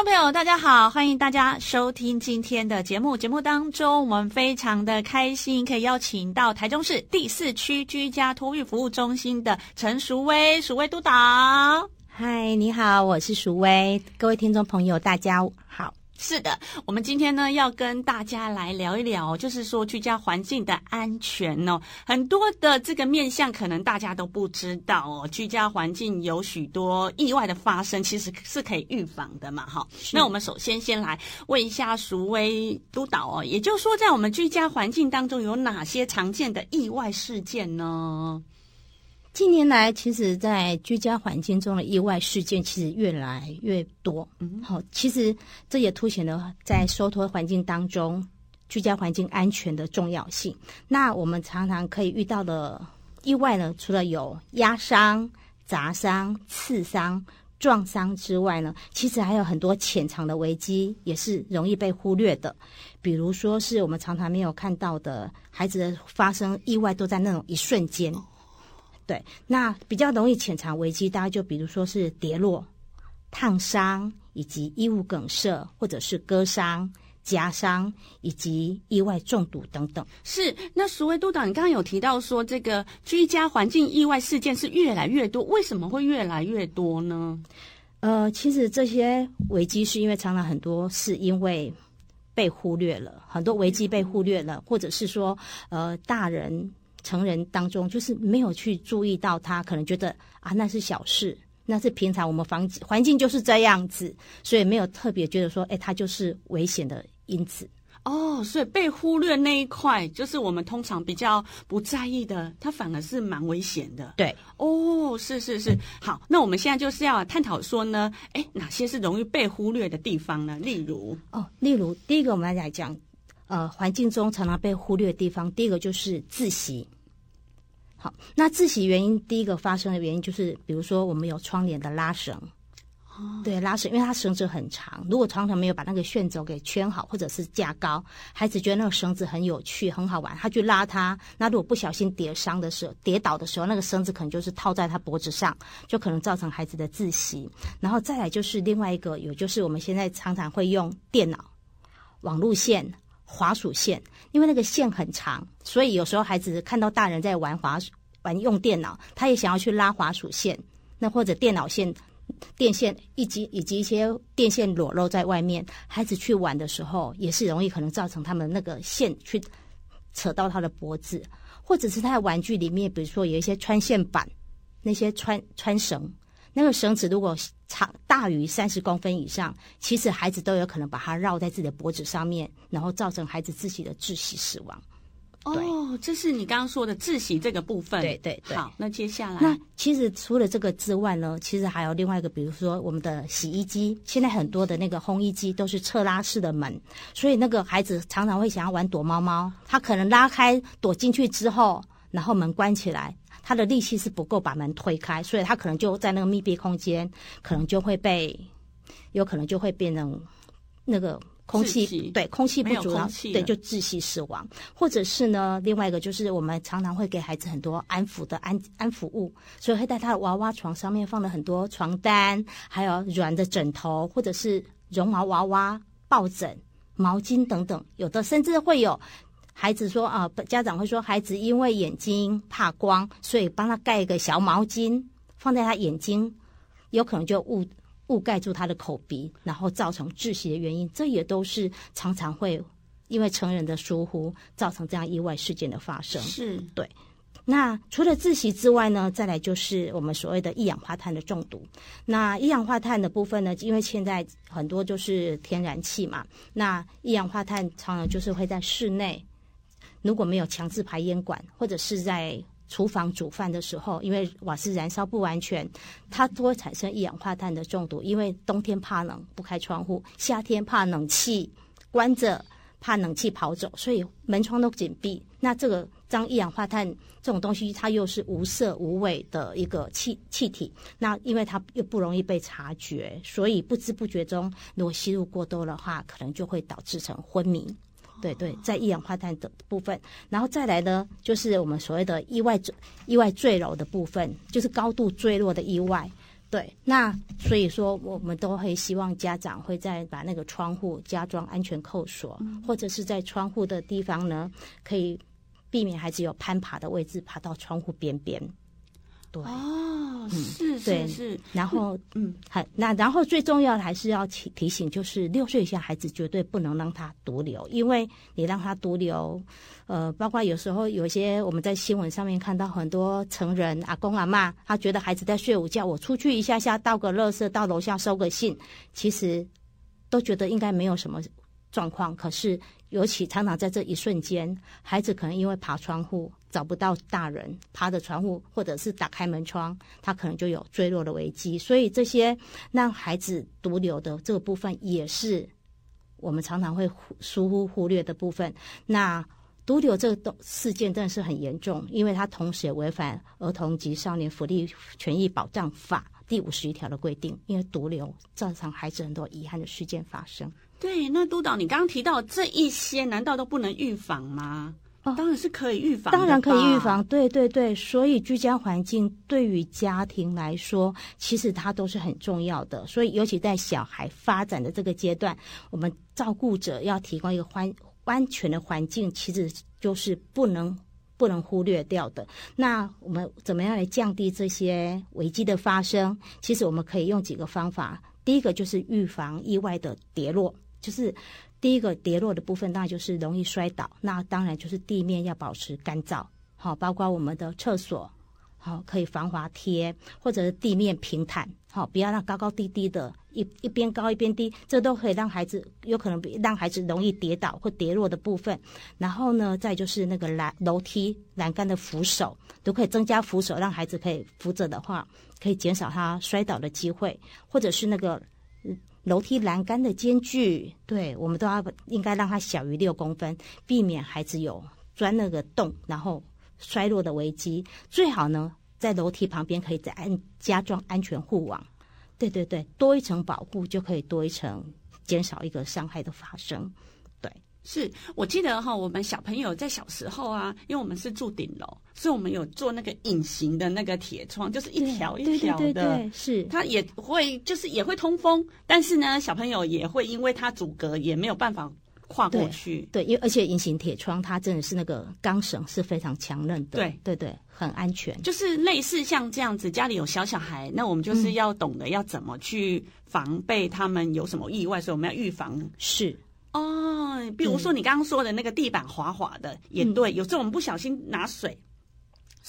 众朋友，大家好，欢迎大家收听今天的节目。节目当中，我们非常的开心，可以邀请到台中市第四区居家托育服务中心的陈淑薇、淑薇督导。嗨，你好，我是淑薇。各位听众朋友，大家好。是的，我们今天呢要跟大家来聊一聊，就是说居家环境的安全哦。很多的这个面向可能大家都不知道哦。居家环境有许多意外的发生，其实是可以预防的嘛，哈。那我们首先先来问一下淑薇督导哦，也就是说，在我们居家环境当中有哪些常见的意外事件呢？近年来，其实，在居家环境中的意外事件其实越来越多。嗯，好，其实这也凸显了在收托环境当中，居家环境安全的重要性。那我们常常可以遇到的意外呢，除了有压伤、砸伤、刺伤、撞伤之外呢，其实还有很多潜藏的危机，也是容易被忽略的。比如说，是我们常常没有看到的孩子的发生意外，都在那种一瞬间。对，那比较容易潜藏危机，大家就比如说是跌落、烫伤，以及衣物梗塞，或者是割伤、夹伤，以及意外中毒等等。是，那淑薇督导，你刚刚有提到说，这个居家环境意外事件是越来越多，为什么会越来越多呢？呃，其实这些危机是因为常常很多是因为被忽略了，很多危机被忽略了，或者是说，呃，大人。成人当中，就是没有去注意到他，可能觉得啊，那是小事，那是平常我们房环境就是这样子，所以没有特别觉得说，哎，他就是危险的因子。哦，所以被忽略那一块，就是我们通常比较不在意的，它反而是蛮危险的。对，哦，是是是，好，那我们现在就是要探讨说呢，哎，哪些是容易被忽略的地方呢？例如，哦，例如第一个我们来讲。呃，环境中常常被忽略的地方，第一个就是窒息。好，那窒息原因，第一个发生的原因就是，比如说我们有窗帘的拉绳，哦、对，拉绳，因为它绳子很长，如果常常没有把那个线轴给圈好，或者是架高，孩子觉得那个绳子很有趣，很好玩，他去拉它，那如果不小心跌伤的时候，跌倒的时候，那个绳子可能就是套在他脖子上，就可能造成孩子的窒息。然后再来就是另外一个，有就是我们现在常常会用电脑、网路线。滑鼠线，因为那个线很长，所以有时候孩子看到大人在玩滑、玩用电脑，他也想要去拉滑鼠线，那或者电脑线、电线以及以及一些电线裸露在外面，孩子去玩的时候，也是容易可能造成他们那个线去扯到他的脖子，或者是他的玩具里面，比如说有一些穿线板，那些穿穿绳。那个绳子如果长大于三十公分以上，其实孩子都有可能把它绕在自己的脖子上面，然后造成孩子自己的窒息死亡。哦，这是你刚刚说的窒息这个部分。对对对。好，那接下来，那其实除了这个之外呢，其实还有另外一个，比如说我们的洗衣机，现在很多的那个烘衣机都是侧拉式的门，所以那个孩子常常会想要玩躲猫猫，他可能拉开躲进去之后，然后门关起来。他的力气是不够把门推开，所以他可能就在那个密闭空间，可能就会被，有可能就会变成那个空气，对，空气不足，对，就窒息死亡。或者是呢，另外一个就是我们常常会给孩子很多安抚的安安抚物，所以会在他的娃娃床上面放了很多床单，还有软的枕头，或者是绒毛娃娃、抱枕、毛巾等等，有的甚至会有。孩子说啊，家长会说，孩子因为眼睛怕光，所以帮他盖一个小毛巾放在他眼睛，有可能就雾雾盖住他的口鼻，然后造成窒息的原因。这也都是常常会因为成人的疏忽造成这样意外事件的发生。是对。那除了窒息之外呢，再来就是我们所谓的一氧化碳的中毒。那一氧化碳的部分呢，因为现在很多就是天然气嘛，那一氧化碳常常就是会在室内。如果没有强制排烟管，或者是在厨房煮饭的时候，因为瓦斯燃烧不完全，它都会产生一氧化碳的中毒。因为冬天怕冷不开窗户，夏天怕冷气关着，怕冷气跑走，所以门窗都紧闭。那这个当一氧化碳这种东西，它又是无色无味的一个气气体，那因为它又不容易被察觉，所以不知不觉中，如果吸入过多的话，可能就会导致成昏迷。对对，在一氧化碳的部分，然后再来呢，就是我们所谓的意外坠意外坠楼的部分，就是高度坠落的意外。对，那所以说我们都会希望家长会在把那个窗户加装安全扣锁，嗯、或者是在窗户的地方呢，可以避免孩子有攀爬的位置，爬到窗户边边。对。哦，是是是，然后嗯，很，那然后最重要的还是要提提醒，就是六岁以下孩子绝对不能让他独留，因为你让他独留，呃，包括有时候有些我们在新闻上面看到很多成人阿公阿嬷，他觉得孩子在睡午觉，我出去一下下倒个垃圾，到楼下收个信，其实都觉得应该没有什么状况，可是尤其常常在这一瞬间，孩子可能因为爬窗户。找不到大人爬的窗户，或者是打开门窗，他可能就有坠落的危机。所以这些让孩子独留的这个部分，也是我们常常会疏忽忽略的部分。那独留这个事件真的是很严重，因为它同时也违反《儿童及少年福利权益保障法》第五十一条的规定，因为独留造成孩子很多遗憾的事件发生。对，那督导，你刚刚提到这一些，难道都不能预防吗？哦，当然是可以预防，当然可以预防。对对对，所以居家环境对于家庭来说，其实它都是很重要的。所以，尤其在小孩发展的这个阶段，我们照顾者要提供一个环安全的环境，其实就是不能不能忽略掉的。那我们怎么样来降低这些危机的发生？其实我们可以用几个方法。第一个就是预防意外的跌落，就是。第一个跌落的部分，那就是容易摔倒。那当然就是地面要保持干燥，好，包括我们的厕所，好，可以防滑贴，或者是地面平坦，好，不要让高高低低的，一一边高一边低，这都可以让孩子有可能让孩子容易跌倒或跌落的部分。然后呢，再就是那个栏楼梯栏杆的扶手，都可以增加扶手，让孩子可以扶着的话，可以减少他摔倒的机会，或者是那个。楼梯栏杆的间距，对，我们都要应该让它小于六公分，避免孩子有钻那个洞然后摔落的危机。最好呢，在楼梯旁边可以再安加装安全护网。对对对，多一层保护就可以多一层减少一个伤害的发生。对是我记得哈，我们小朋友在小时候啊，因为我们是住顶楼，所以我们有做那个隐形的那个铁窗，就是一条一条的，对对对对，是它也会就是也会通风，但是呢，小朋友也会因为它阻隔，也没有办法跨过去。对，因为而且隐形铁窗它真的是那个钢绳是非常强韧的，对对对，很安全。就是类似像这样子，家里有小小孩，那我们就是要懂得要怎么去防备他们有什么意外，所以我们要预防。是。哦，比如说你刚刚说的那个地板滑滑的，嗯、也对。有时候我们不小心拿水，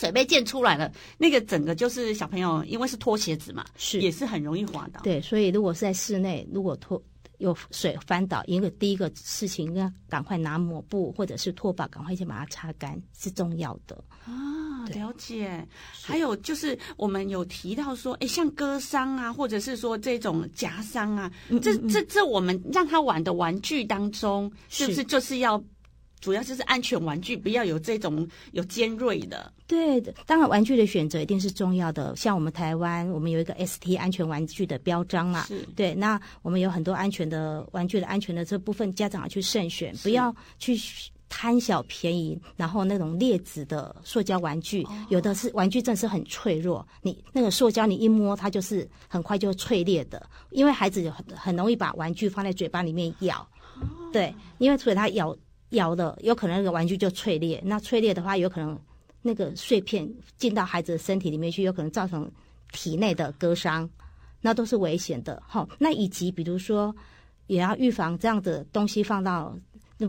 水被溅出来了，那个整个就是小朋友，因为是脱鞋子嘛，是也是很容易滑倒。对，所以如果是在室内，如果脱有水翻倒，一个第一个事情要赶快拿抹布或者是拖把，赶快先把它擦干，是重要的。啊。了解，还有就是我们有提到说，哎，像割伤啊，或者是说这种夹伤啊，嗯嗯嗯这这这我们让他玩的玩具当中，是不是就是要主要就是安全玩具，不要有这种有尖锐的？对的，当然玩具的选择一定是重要的。像我们台湾，我们有一个 ST 安全玩具的标章嘛，是对。那我们有很多安全的玩具的安全的这部分，家长要去慎选，不要去。贪小便宜，然后那种劣质的塑胶玩具，哦、有的是玩具真是很脆弱，你那个塑胶你一摸它就是很快就脆裂的，因为孩子很很容易把玩具放在嘴巴里面咬，哦、对，因为除了它咬咬的有可能那个玩具就脆裂，那脆裂的话有可能那个碎片进到孩子的身体里面去，有可能造成体内的割伤，那都是危险的。哦，那以及比如说也要预防这样的东西放到。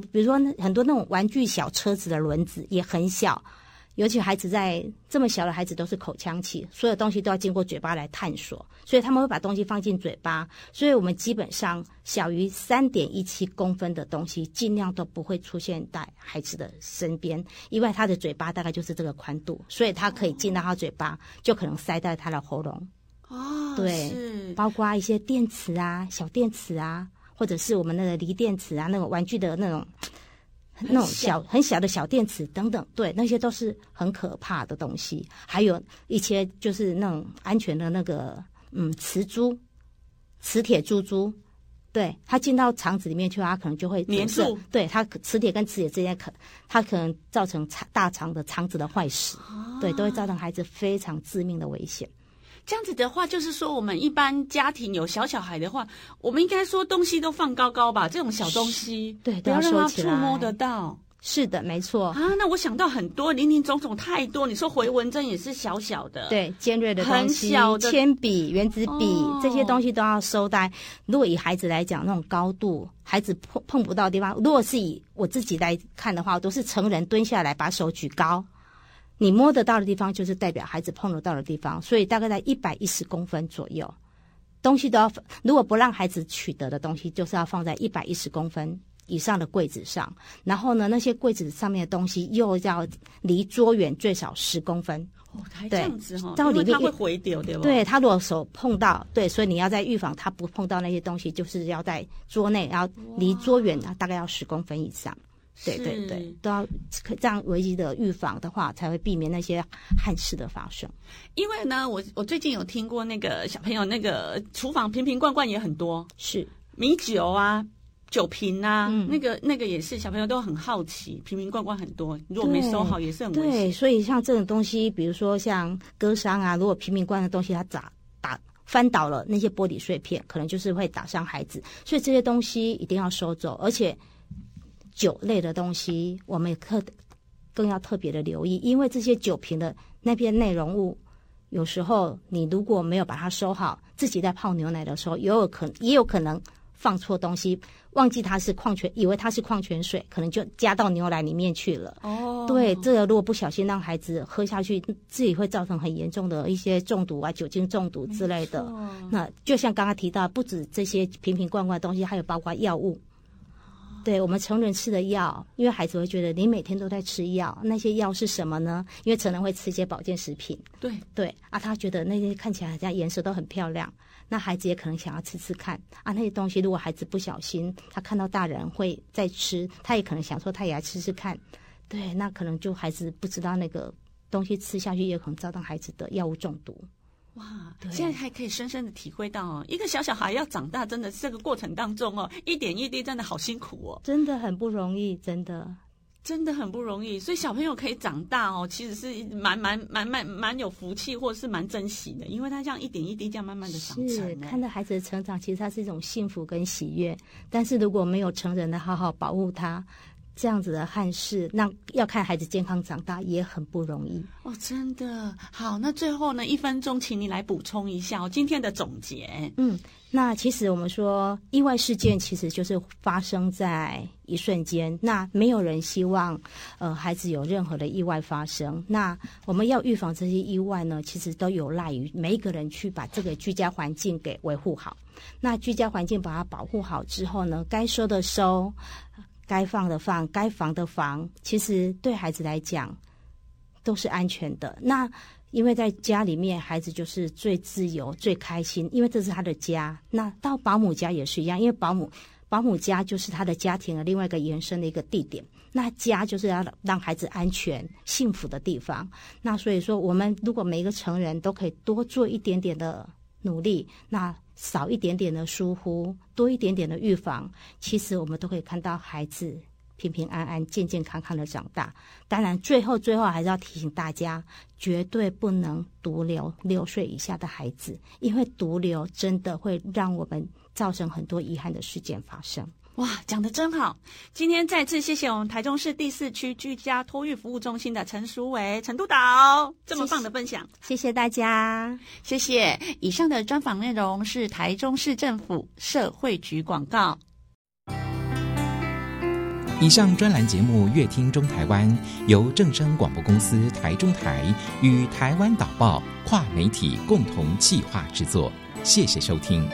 比如说，很多那种玩具小车子的轮子也很小，尤其孩子在这么小的孩子都是口腔期，所有东西都要经过嘴巴来探索，所以他们会把东西放进嘴巴。所以我们基本上小于三点一七公分的东西，尽量都不会出现在孩子的身边，因为他的嘴巴大概就是这个宽度，所以他可以进到他嘴巴，就可能塞在他的喉咙。哦，对，是包括一些电池啊，小电池啊。或者是我们那个锂电池啊，那个玩具的那种那种小很小的小电池等等，对，那些都是很可怕的东西。还有一些就是那种安全的那个，嗯，磁珠、磁铁珠珠，对，它进到肠子里面去，它可能就会粘住。对，它磁铁跟磁铁之间可，它可能造成肠大肠的肠子的坏死，对，都会造成孩子非常致命的危险。这样子的话，就是说，我们一般家庭有小小孩的话，我们应该说东西都放高高吧，这种小东西，对，不要让他触摸得到。是的，没错啊。那我想到很多林林总总太多。你说回纹针也是小小的，对，尖锐的东西，很小的铅笔、原子笔、哦、这些东西都要收在。如果以孩子来讲，那种高度，孩子碰碰不到的地方，如果是以我自己来看的话，都是成人蹲下来把手举高。你摸得到的地方，就是代表孩子碰得到的地方，所以大概在一百一十公分左右，东西都要。如果不让孩子取得的东西，就是要放在一百一十公分以上的柜子上。然后呢，那些柜子上面的东西又要离桌远最少十公分。哦，还这样子哈、哦，到里面他会回丢，对吧？对，他如果手碰到，对，所以你要在预防他不碰到那些东西，就是要在桌内，然后离桌远大概要十公分以上。对对对，都要这样唯一的预防的话，才会避免那些憾事的发生。因为呢，我我最近有听过那个小朋友那个厨房瓶瓶罐罐也很多，是米酒啊、酒瓶啊，嗯、那个那个也是小朋友都很好奇，瓶瓶罐罐很多，如果没收好也是很危险。对，所以像这种东西，比如说像割伤啊，如果瓶瓶罐的东西它砸打翻倒了，那些玻璃碎片可能就是会打伤孩子，所以这些东西一定要收走，而且。酒类的东西，我们也特更要特别的留意，因为这些酒瓶的那边内容物，有时候你如果没有把它收好，自己在泡牛奶的时候，也有可能也有可能放错东西，忘记它是矿泉，以为它是矿泉水，可能就加到牛奶里面去了。哦，对，这个如果不小心让孩子喝下去，自己会造成很严重的一些中毒啊，酒精中毒之类的。那就像刚刚提到，不止这些瓶瓶罐罐的东西，还有包括药物。对我们成人吃的药，因为孩子会觉得你每天都在吃药，那些药是什么呢？因为成人会吃一些保健食品。对对啊，他觉得那些看起来好像颜色都很漂亮，那孩子也可能想要吃吃看啊。那些东西如果孩子不小心，他看到大人会在吃，他也可能想说他也来吃吃看。对，那可能就孩子不知道那个东西吃下去也可能造成孩子的药物中毒。哇，现在还可以深深的体会到哦，一个小小孩要长大，真的这个过程当中哦，一点一滴真的好辛苦哦，真的很不容易，真的，真的很不容易。所以小朋友可以长大哦，其实是蛮蛮蛮蛮蛮有福气，或者是蛮珍惜的，因为他这样一点一滴这样慢慢的长成。是，看到孩子的成长，其实它是一种幸福跟喜悦。但是如果没有成人的好好保护他。这样子的憾事，那要看孩子健康长大也很不容易哦，真的。好，那最后呢，一分钟，请你来补充一下今天的总结。嗯，那其实我们说意外事件其实就是发生在一瞬间，那没有人希望呃孩子有任何的意外发生。那我们要预防这些意外呢，其实都有赖于每一个人去把这个居家环境给维护好。那居家环境把它保护好之后呢，该收的收。该放的放，该防的防，其实对孩子来讲都是安全的。那因为在家里面，孩子就是最自由、最开心，因为这是他的家。那到保姆家也是一样，因为保姆保姆家就是他的家庭的另外一个延伸的一个地点。那家就是要让孩子安全、幸福的地方。那所以说，我们如果每一个成人都可以多做一点点的努力，那。少一点点的疏忽，多一点点的预防，其实我们都可以看到孩子平平安安、健健康康的长大。当然，最后最后还是要提醒大家，绝对不能独留六岁以下的孩子，因为独留真的会让我们造成很多遗憾的事件发生。哇，讲的真好！今天再次谢谢我们台中市第四区居家托育服务中心的陈淑伟陈督导这么棒的分享，谢谢大家，谢谢。以上的专访内容是台中市政府社会局广告。以上专栏节目《乐听中台湾》由正声广播公司台中台与台湾导报跨媒体共同企划制作，谢谢收听。